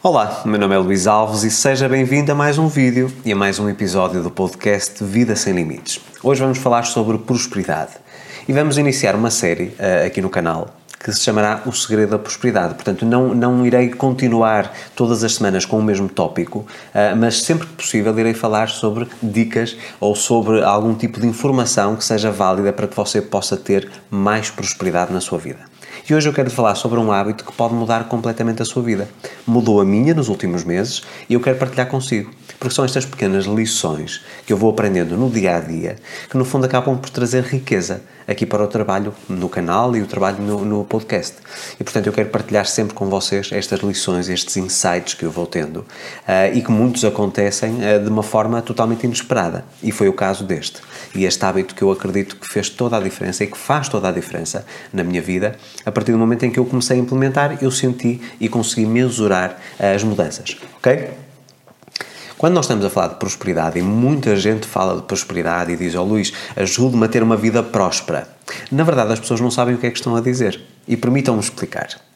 Olá, meu nome é Luís Alves e seja bem-vindo a mais um vídeo e a mais um episódio do podcast Vida Sem Limites. Hoje vamos falar sobre prosperidade e vamos iniciar uma série uh, aqui no canal que se chamará O Segredo da Prosperidade. Portanto, não, não irei continuar todas as semanas com o mesmo tópico, uh, mas sempre que possível irei falar sobre dicas ou sobre algum tipo de informação que seja válida para que você possa ter mais prosperidade na sua vida. E hoje eu quero falar sobre um hábito que pode mudar completamente a sua vida. Mudou a minha nos últimos meses e eu quero partilhar consigo. Porque são estas pequenas lições que eu vou aprendendo no dia a dia que, no fundo, acabam por trazer riqueza aqui para o trabalho no canal e o trabalho no, no podcast. E, portanto, eu quero partilhar sempre com vocês estas lições, estes insights que eu vou tendo uh, e que muitos acontecem uh, de uma forma totalmente inesperada. E foi o caso deste. E este hábito que eu acredito que fez toda a diferença e que faz toda a diferença na minha vida, a partir do momento em que eu comecei a implementar, eu senti e consegui mensurar uh, as mudanças. Ok? Quando nós estamos a falar de prosperidade, e muita gente fala de prosperidade e diz, ó oh, Luís, ajude-me a ter uma vida próspera. Na verdade, as pessoas não sabem o que é que estão a dizer. E permitam-me explicar.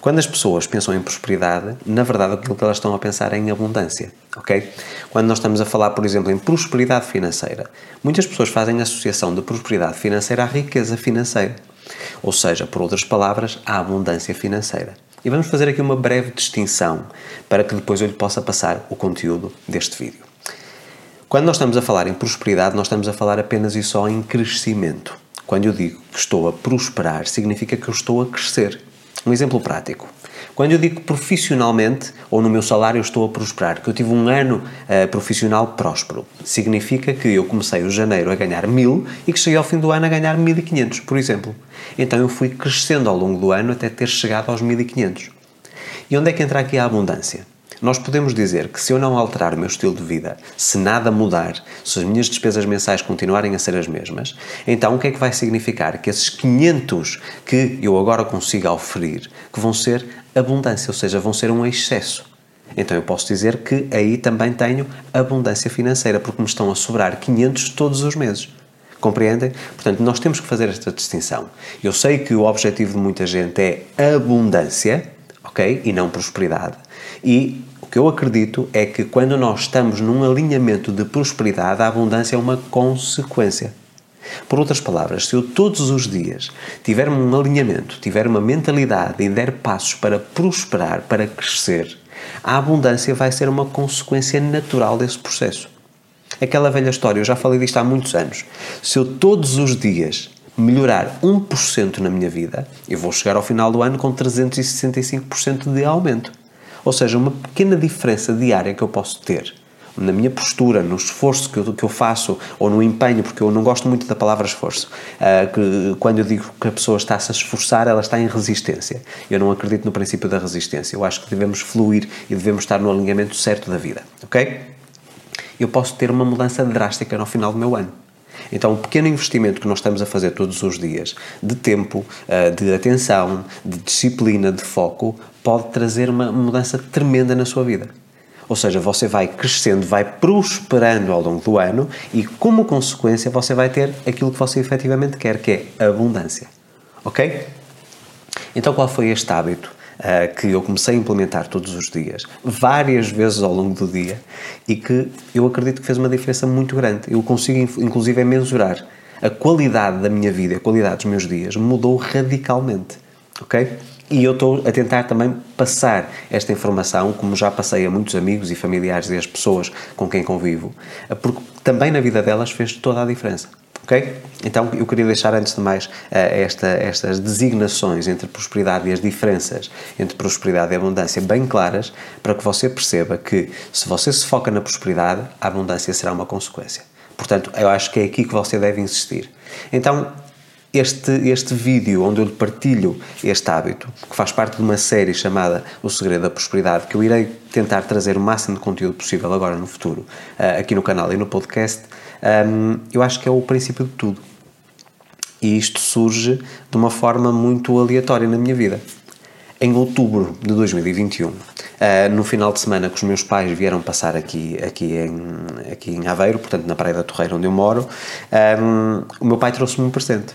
Quando as pessoas pensam em prosperidade, na verdade aquilo que elas estão a pensar é em abundância, ok? Quando nós estamos a falar, por exemplo, em prosperidade financeira, muitas pessoas fazem associação de prosperidade financeira à riqueza financeira. Ou seja, por outras palavras, à abundância financeira. E vamos fazer aqui uma breve distinção para que depois eu lhe possa passar o conteúdo deste vídeo. Quando nós estamos a falar em prosperidade, nós estamos a falar apenas e só em crescimento. Quando eu digo que estou a prosperar, significa que eu estou a crescer. Um exemplo prático. Quando eu digo profissionalmente ou no meu salário estou a prosperar, que eu tive um ano uh, profissional próspero, significa que eu comecei o janeiro a ganhar mil e que cheguei ao fim do ano a ganhar 1500, por exemplo. Então eu fui crescendo ao longo do ano até ter chegado aos 1500. E onde é que entra aqui a abundância? Nós podemos dizer que se eu não alterar o meu estilo de vida, se nada mudar, se as minhas despesas mensais continuarem a ser as mesmas, então o que é que vai significar? Que esses 500 que eu agora consigo oferir, que vão ser abundância, ou seja, vão ser um excesso. Então eu posso dizer que aí também tenho abundância financeira, porque me estão a sobrar 500 todos os meses. Compreendem? Portanto, nós temos que fazer esta distinção. Eu sei que o objetivo de muita gente é abundância, ok? E não prosperidade. E o que eu acredito é que quando nós estamos num alinhamento de prosperidade, a abundância é uma consequência. Por outras palavras, se eu todos os dias tiver um alinhamento, tiver uma mentalidade e der passos para prosperar, para crescer, a abundância vai ser uma consequência natural desse processo. Aquela velha história, eu já falei disto há muitos anos. Se eu todos os dias melhorar 1% na minha vida, eu vou chegar ao final do ano com 365% de aumento. Ou seja, uma pequena diferença diária que eu posso ter na minha postura, no esforço que eu, que eu faço ou no empenho, porque eu não gosto muito da palavra esforço. Uh, que, quando eu digo que a pessoa está-se a esforçar, ela está em resistência. Eu não acredito no princípio da resistência. Eu acho que devemos fluir e devemos estar no alinhamento certo da vida. Ok? Eu posso ter uma mudança drástica no final do meu ano. Então, o pequeno investimento que nós estamos a fazer todos os dias, de tempo, ah, de atenção, de disciplina, de foco, pode trazer uma mudança tremenda na sua vida. Ou seja, você vai crescendo, vai prosperando ao longo do ano e, como consequência, você vai ter aquilo que você efetivamente quer, que é abundância. Ok? Então, qual foi este hábito uh, que eu comecei a implementar todos os dias, várias vezes ao longo do dia, e que eu acredito que fez uma diferença muito grande? Eu consigo, inclusive, mensurar a qualidade da minha vida, a qualidade dos meus dias mudou radicalmente. Ok? E eu estou a tentar também passar esta informação, como já passei a muitos amigos e familiares e as pessoas com quem convivo, porque também na vida delas fez toda a diferença. Ok? Então eu queria deixar antes de mais eh, esta, estas designações entre prosperidade e as diferenças entre prosperidade e abundância bem claras para que você perceba que se você se foca na prosperidade, a abundância será uma consequência. Portanto, eu acho que é aqui que você deve insistir. Então, este, este vídeo onde eu lhe partilho este hábito, que faz parte de uma série chamada O Segredo da Prosperidade, que eu irei tentar trazer o máximo de conteúdo possível agora no futuro, uh, aqui no canal e no podcast, um, eu acho que é o princípio de tudo. E isto surge de uma forma muito aleatória na minha vida. Em outubro de 2021, uh, ah, no final de semana que os meus pais vieram passar aqui, aqui, em, aqui em Aveiro, portanto na Praia da Torreira onde eu moro, um, o meu pai trouxe-me um presente.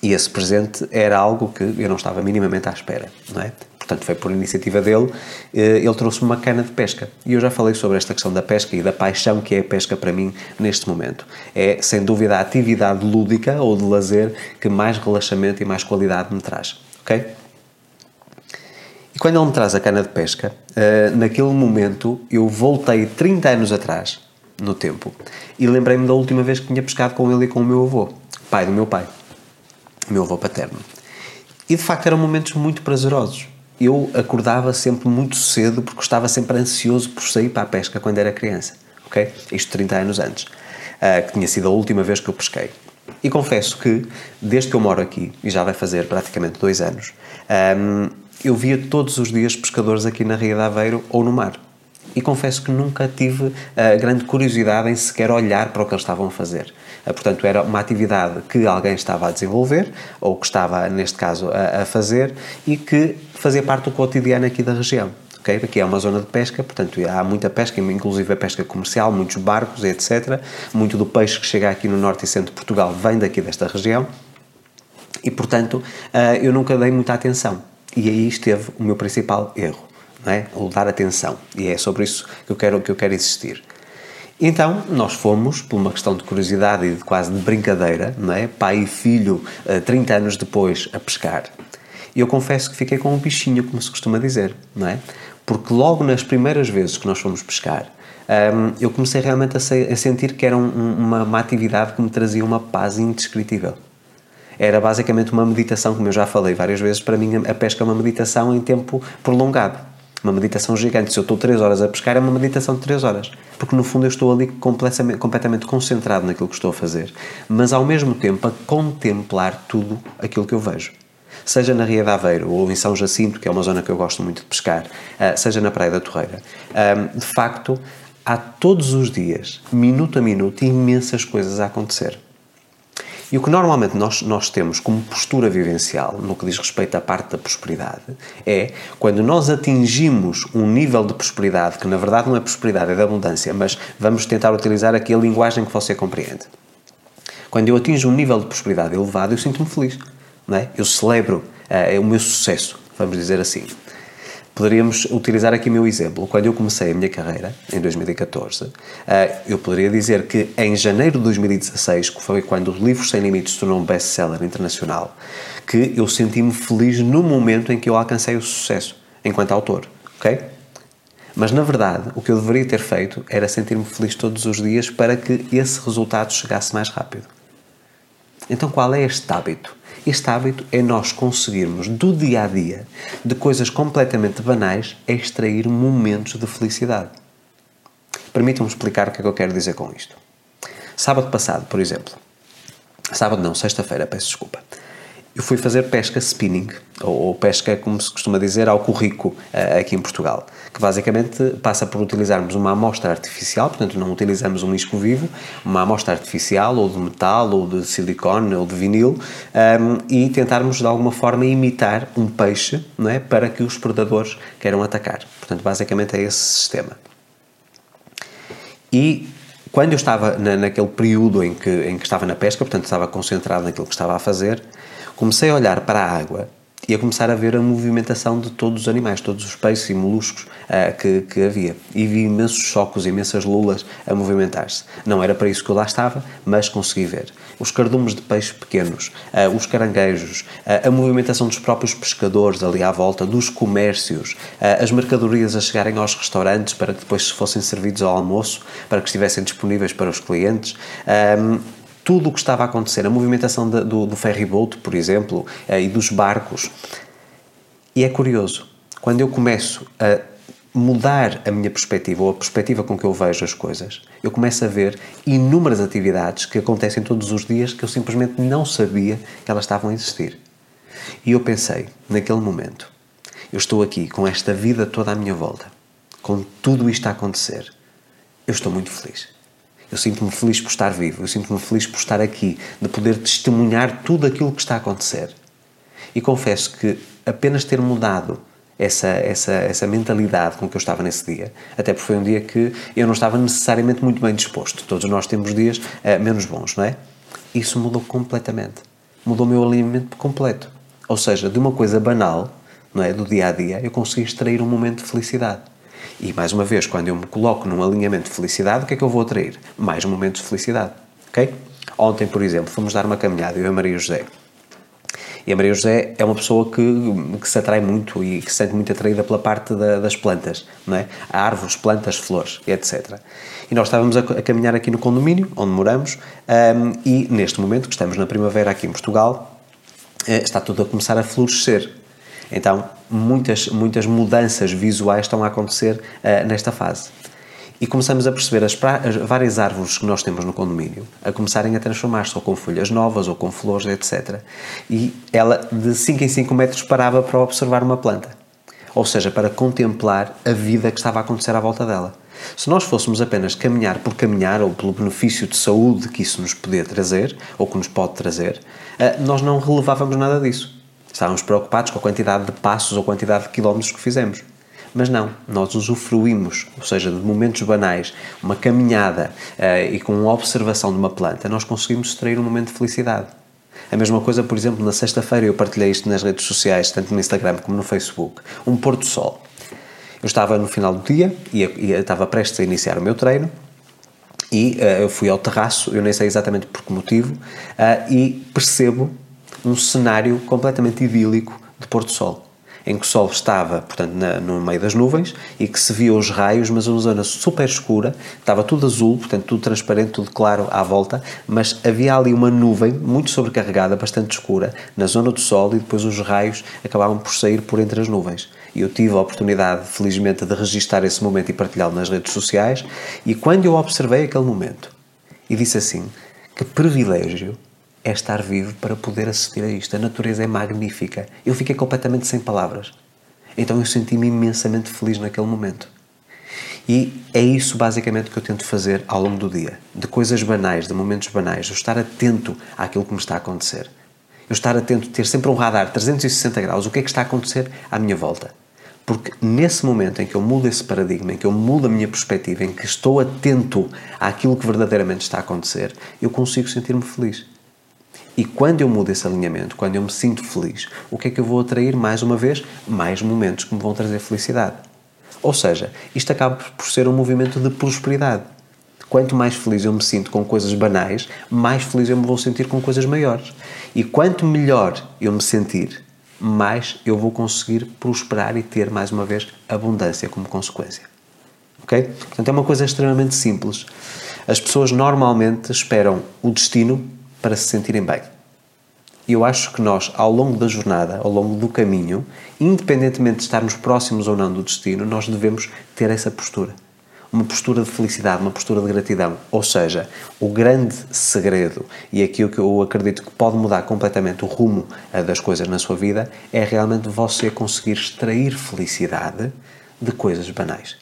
E esse presente era algo que eu não estava minimamente à espera, não é? Portanto foi por iniciativa dele, eh, ele trouxe-me uma cana de pesca. E eu já falei sobre esta questão da pesca e da paixão que é a pesca para mim neste momento. É, sem dúvida, a atividade lúdica ou de lazer que mais relaxamento e mais qualidade me traz, ok? E quando ele me traz a cana de pesca, eh, naquele momento eu voltei 30 anos atrás, no tempo, e lembrei-me da última vez que tinha pescado com ele e com o meu avô, pai do meu pai, meu avô paterno. E de facto eram momentos muito prazerosos. Eu acordava sempre muito cedo porque estava sempre ansioso por sair para a pesca quando era criança. Ok? Isto 30 anos antes, uh, que tinha sido a última vez que eu pesquei. E confesso que, desde que eu moro aqui, e já vai fazer praticamente dois anos, um, eu via todos os dias pescadores aqui na Ria de Aveiro ou no mar e confesso que nunca tive a grande curiosidade em sequer olhar para o que eles estavam a fazer. Eh, portanto, era uma atividade que alguém estava a desenvolver, ou que estava, neste caso, a, a fazer, e que fazia parte do cotidiano aqui da região. Okay? Aqui é uma zona de pesca, portanto há muita pesca, inclusive a pesca comercial, muitos barcos, etc. Muito do peixe que chega aqui no norte e centro de Portugal vem daqui desta região e, portanto, eh, eu nunca dei muita atenção. E aí esteve o meu principal erro é? ou dar atenção. E é sobre isso que eu quero, que eu quero insistir. Então, nós fomos, por uma questão de curiosidade e de quase de brincadeira, não é? pai e filho, 30 eh, anos depois, a pescar. E eu confesso que fiquei com um bichinho, como se costuma dizer, não é? Porque logo nas primeiras vezes que nós fomos pescar, um, eu comecei realmente a, se, a sentir que era um, uma, uma atividade que me trazia uma paz indescritível era basicamente uma meditação, como eu já falei várias vezes, para mim a pesca é uma meditação em tempo prolongado uma meditação gigante. Se eu estou 3 horas a pescar, é uma meditação de 3 horas. Porque no fundo eu estou ali completamente, completamente concentrado naquilo que estou a fazer, mas ao mesmo tempo a contemplar tudo aquilo que eu vejo. Seja na Ria de Aveiro ou em São Jacinto, que é uma zona que eu gosto muito de pescar, eh, seja na Praia da Torreira, ehm, de facto, há todos os dias, minuto a minuto, imensas coisas a acontecer. E o que normalmente nós, nós temos como postura vivencial, no que diz respeito à parte da prosperidade, é quando nós atingimos um nível de prosperidade, que na verdade não é prosperidade, é de abundância, mas vamos tentar utilizar aqui a linguagem que você compreende. Quando eu atinjo um nível de prosperidade elevado, eu sinto-me feliz. Não é? Eu celebro uh, o meu sucesso, vamos dizer assim. Poderíamos utilizar aqui o meu exemplo. Quando eu comecei a minha carreira, em 2014, eh, eu poderia dizer que em janeiro de 2016, que foi quando o livro Sem Limites se tornou um best-seller internacional, que eu senti-me feliz no momento em que eu alcancei o sucesso, enquanto autor, ok? Mas, na verdade, o que eu deveria ter feito era sentir-me feliz todos os dias para que esse resultado chegasse mais rápido. Então, qual é este hábito? Este hábito é nós conseguirmos, do dia a dia, de coisas completamente banais, extrair momentos de felicidade. Permitam-me explicar o que é que eu quero dizer com isto. Sábado passado, por exemplo. Sábado não, sexta-feira, peço desculpa eu fui fazer pesca spinning, ou, pesca, como se costuma dizer, ao currico uh, aqui em Portugal, que basicamente passa por utilizarmos uma amostra artificial, portanto não utilizamos um isco vivo, uma amostra artificial, ou de metal, ou de silicone, ou de vinil, um, ehm, e tentarmos de alguma forma imitar um peixe, não é, para que os predadores queiram atacar. Portanto, basicamente é esse sistema. E quando eu estava na, naquele período em que, em que estava na pesca, portanto estava concentrado naquilo que estava a fazer, comecei a olhar para a água e a começar a ver a movimentação de todos os animais, todos os peixes e moluscos uh, que, que, havia. E vi imensos chocos, imensas lulas a movimentar-se. Não era para isso que eu lá estava, mas consegui ver. Os cardumes de peixes pequenos, uh, os caranguejos, uh, a movimentação dos próprios pescadores ali à volta, dos comércios, as mercadorias a chegarem aos restaurantes para que depois se fossem servidos ao almoço, para que estivessem disponíveis para os clientes. Um, tudo o que estava a acontecer, a movimentação de, do, do ferry boat, por exemplo, eh, e dos barcos. E é curioso, quando eu começo a mudar a minha perspectiva ou a perspectiva com que eu vejo as coisas, eu começo a ver inúmeras atividades que acontecem todos os dias que eu simplesmente não sabia que elas estavam a existir. E eu pensei, naquele momento, eu estou aqui com esta vida toda à minha volta, com tudo isto a acontecer. Eu estou muito feliz. Eu sinto-me feliz por estar vivo, eu sinto-me feliz por estar aqui, de poder testemunhar tudo aquilo que está a acontecer. E confesso que apenas ter mudado essa, essa, essa mentalidade com que eu estava nesse dia, até porque foi um dia que eu não estava necessariamente muito bem disposto. Todos nós temos dias uh, menos bons, não é? Isso mudou completamente. Mudou o meu alinhamento completo. Ou seja, de uma coisa banal, não é, do dia a dia, eu consigo extrair um momento de felicidade. E mais uma vez, quando eu me coloco num alinhamento de felicidade, o que é que eu vou atrair? Mais momentos de felicidade. Ok? Ontem, por exemplo, fomos dar uma caminhada, eu e a Maria José. E a Maria José é uma pessoa que, que se atrai muito e que se sente muito atraída pela parte da, das plantas, não é? Árvores, plantas, flores, etc. E nós estávamos a, a caminhar aqui no condomínio, onde moramos, um, e neste momento, que estamos na primavera aqui em Portugal, eh, está tudo a começar a florescer. Então, muitas, muitas mudanças visuais estão a acontecer uh, nesta fase. E começamos a perceber as, as, várias árvores que nós temos no condomínio a começarem a transformar-se ou com folhas novas ou com flores, etc. E ela, de 5 em 5 metros, parava para observar uma planta. Ou seja, para contemplar a vida que estava a acontecer à volta dela. Se nós fôssemos apenas caminhar por caminhar ou pelo benefício de saúde que isso nos podia trazer ou que nos pode trazer, eh, nós não relevávamos nada disso. Estávamos preocupados com a quantidade de passos ou quantidade de quilómetros que fizemos. Mas não, nós usufruímos, ou seja, de momentos banais, uma caminhada uh, e com uma observação de uma planta, nós conseguimos extrair um momento de felicidade. A mesma coisa, por exemplo, na sexta-feira eu partilhei isto nas redes sociais, tanto no Instagram como no Facebook, um pôr do sol. Eu estava no final do dia e, e estava prestes a iniciar o meu treino e uh, eu fui ao terraço, eu nem sei exatamente por que motivo, uh, e percebo um cenário completamente idílico de pôr do sol em que o sol estava, portanto, na, no meio das nuvens e que se via os raios, mas uma zona super escura, estava tudo azul, portanto, tudo transparente, tudo claro à volta, mas havia ali uma nuvem muito sobrecarregada, bastante escura, na zona do sol e depois os raios acabavam por sair por entre as nuvens. E eu tive a oportunidade, felizmente, de registar esse momento e partilhá-lo nas redes sociais, e quando eu observei aquele momento e disse assim: que privilégio é estar vivo para poder assistir a isto. A natureza é magnífica. Eu fiquei completamente sem palavras. Então eu senti-me imensamente feliz naquele momento. E é isso basicamente que eu tento fazer ao longo do dia. De coisas banais, de momentos banais. Eu estar atento àquilo que me está a acontecer. Eu estar atento, ter sempre um radar 360 graus. O que é que está a acontecer à minha volta? Porque nesse momento em que eu mudo esse paradigma, em que eu mudo a minha perspectiva, em que estou atento àquilo que verdadeiramente está a acontecer, eu consigo sentir-me feliz. E quando eu mudo esse alinhamento, quando eu me sinto feliz, o que é que eu vou atrair mais uma vez? Mais momentos que me vão trazer felicidade. Ou seja, isto acaba por ser um movimento de prosperidade. Quanto mais feliz eu me sinto com coisas banais, mais feliz eu me vou sentir com coisas maiores. E quanto melhor eu me sentir, mais eu vou conseguir prosperar e ter, mais uma vez, abundância como consequência. Ok? Portanto, é uma coisa extremamente simples. As pessoas normalmente esperam o destino para se sentirem bem. Eu acho que nós, ao longo da jornada, ao longo do caminho, independentemente de estarmos próximos ou não do destino, nós devemos ter essa postura. Uma postura de felicidade, uma postura de gratidão. Ou seja, o grande segredo e aquilo que eu acredito que pode mudar completamente o rumo eh, das coisas na sua vida é realmente você conseguir extrair felicidade de coisas banais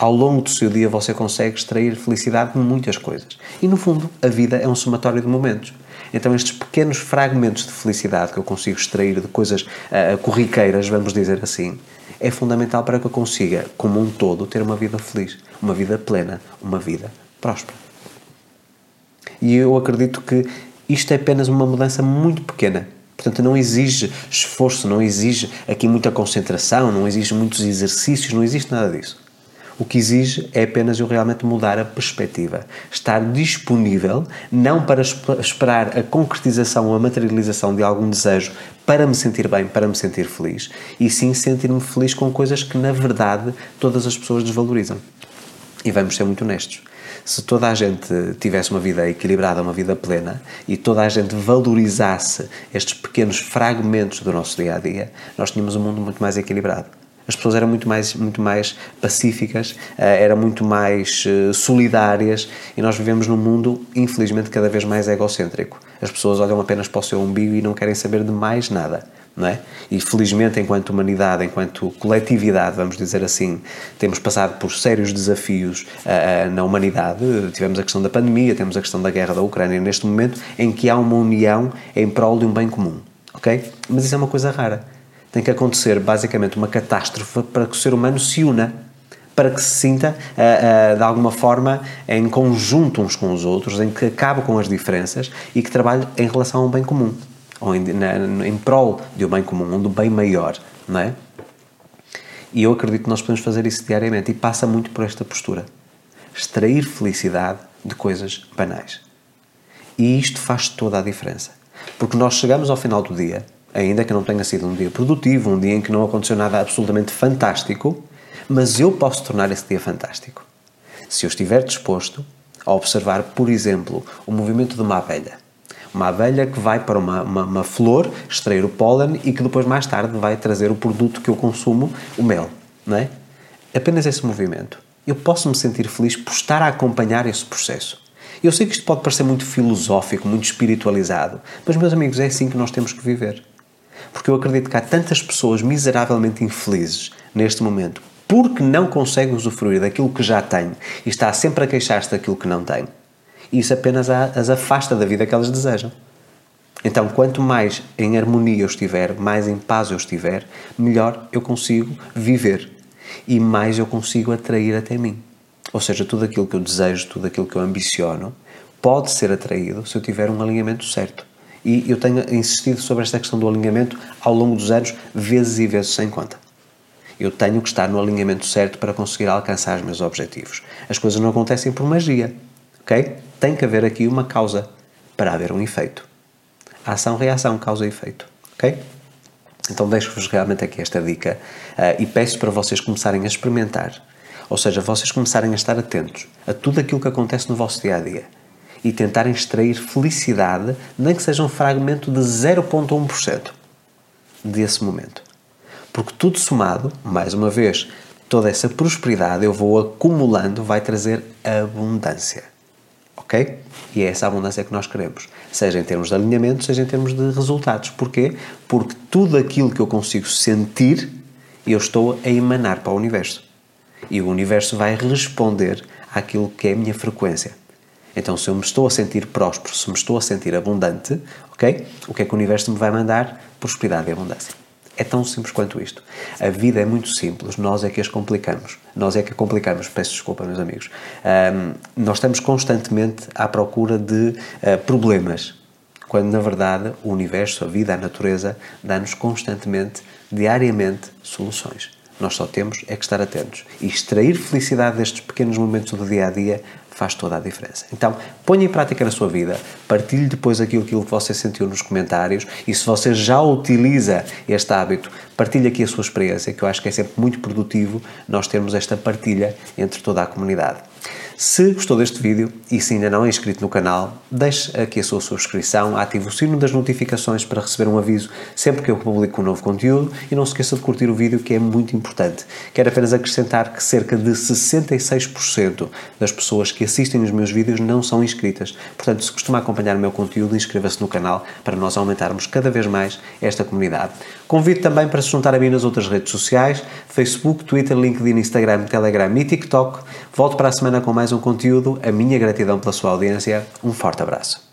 ao longo do seu dia você consegue extrair felicidade de muitas coisas. E no fundo, a vida é um somatório de momentos. Então, estes pequenos fragmentos de felicidade que eu consigo extrair de coisas uh, corriqueiras, vamos dizer assim, é fundamental para que eu consiga, como um todo, ter uma vida feliz, uma vida plena, uma vida próspera. E eu acredito que isto é apenas uma mudança muito pequena. Portanto, não exige esforço, não exige aqui muita concentração, não exige muitos exercícios, não existe nada disso. O que exige é apenas eu realmente mudar a perspectiva. Estar disponível, não para esperar a concretização ou a materialização de algum desejo para me sentir bem, para me sentir feliz, e sim sentir-me feliz com coisas que, na verdade, todas as pessoas desvalorizam. E vamos ser muito honestos. Se toda a gente tivesse uma vida equilibrada, uma vida plena, e toda a gente valorizasse estes pequenos fragmentos do nosso dia a dia, nós tínhamos um mundo muito mais equilibrado as pessoas eram muito mais, muito mais pacíficas, eh, eram muito mais eh, solidárias e nós vivemos num mundo, infelizmente, cada vez mais egocêntrico. As pessoas olham apenas para o seu umbigo e não querem saber de mais nada. Não é? E felizmente, enquanto humanidade, enquanto coletividade, vamos dizer assim, temos passado por sérios desafios uh, na humanidade. Tivemos a questão da pandemia, temos a questão da guerra da Ucrânia, neste momento em que há uma união em prol de um bem comum. Ok? Mas isso é uma coisa rara tem que acontecer basicamente uma catástrofe para que o ser humano se una, para que se sinta uh, uh, de alguma forma em conjunto uns com os outros, em que acabe com as diferenças e que trabalhe em relação a um bem comum. ou em, na, em prol de um bem comum, um do bem maior, não é? E eu acredito que nós podemos fazer isso diariamente e passa muito por esta postura. Extrair felicidade de coisas banais. E isto faz toda a diferença. Porque nós chegamos ao final do dia, ainda que não tenha sido um dia produtivo, um dia em que não aconteceu nada absolutamente fantástico, mas eu posso tornar esse dia fantástico. Se eu estiver disposto a observar, por exemplo, o movimento de uma abelha. Uma abelha que vai para uma, uma, uma flor extrair o pólen e que depois, mais tarde, vai trazer o produto que eu consumo, o mel. Não é? Apenas esse movimento. Eu posso me sentir feliz por estar a acompanhar esse processo. Eu sei que isto pode parecer muito filosófico, muito espiritualizado, mas, meus amigos, é assim que nós temos que viver. Porque eu acredito que há tantas pessoas miseravelmente infelizes neste momento porque não conseguem usufruir daquilo que já têm e está sempre a queixar-se daquilo que não tem. Isso apenas as afasta da vida que elas desejam. Então, quanto mais em harmonia eu estiver, mais em paz eu estiver, melhor eu consigo viver e mais eu consigo atrair até mim. Ou seja, tudo aquilo que eu desejo, tudo aquilo que eu ambiciono, pode ser atraído se eu tiver um alinhamento certo. E eu tenho insistido sobre esta questão do alinhamento ao longo dos anos, vezes e vezes sem conta. Eu tenho que estar no alinhamento certo para conseguir alcançar os meus objetivos. As coisas não acontecem por magia, ok? Tem que haver aqui uma causa para haver um efeito. Ação-reação, causa e efeito, ok? Então deixo-vos realmente aqui esta dica uh, e peço para vocês começarem a experimentar. Ou seja, vocês começarem a estar atentos a tudo aquilo que acontece no vosso dia a dia e tentarem extrair felicidade, nem que seja um fragmento de 0,1% desse momento. Porque tudo somado, mais uma vez, toda essa prosperidade eu vou acumulando vai trazer abundância. Ok? E é essa abundância que nós queremos. Seja em termos de alinhamento, seja em termos de resultados. Porquê? Porque tudo aquilo que eu consigo sentir, eu estou a emanar para o universo. E o universo vai responder àquilo que é a minha frequência. Então, se eu me estou a sentir próspero, se me estou a sentir abundante, ok? O que é que o universo me vai mandar? Prosperidade e abundância. É tão simples quanto isto. A vida é muito simples, nós é que as complicamos. Nós é que a complicamos. Peço desculpa, meus amigos. Um, nós estamos constantemente à procura de uh, problemas, quando na verdade o universo, a vida, a natureza dá-nos constantemente, diariamente, soluções. Nós só temos é que estar atentos e extrair felicidade destes pequenos momentos do dia a dia faz toda a diferença. Então, ponha em prática na sua vida, partilhe depois aquilo, aquilo que você sentiu nos comentários e se você já utiliza este hábito, partilhe aqui a sua experiência, que eu acho que é sempre muito produtivo nós termos esta partilha entre toda a comunidade. Se gostou deste vídeo e se ainda não é inscrito no canal, deixe aqui a sua subscrição, ative o sino das notificações para receber um aviso sempre que eu publico um novo conteúdo e não se esqueça de curtir o vídeo que é muito importante. Quero apenas acrescentar que cerca de 66% das pessoas que assistem os meus vídeos não são inscritas. Portanto, se costuma acompanhar o meu conteúdo, inscreva-se no canal para nós aumentarmos cada vez mais esta comunidade. Convido também para se juntar a mim nas outras redes sociais, Facebook, Twitter, LinkedIn, Instagram, Telegram e TikTok. Volto para a semana com mais um conteúdo. A minha gratidão pela sua audiência. Um forte abraço.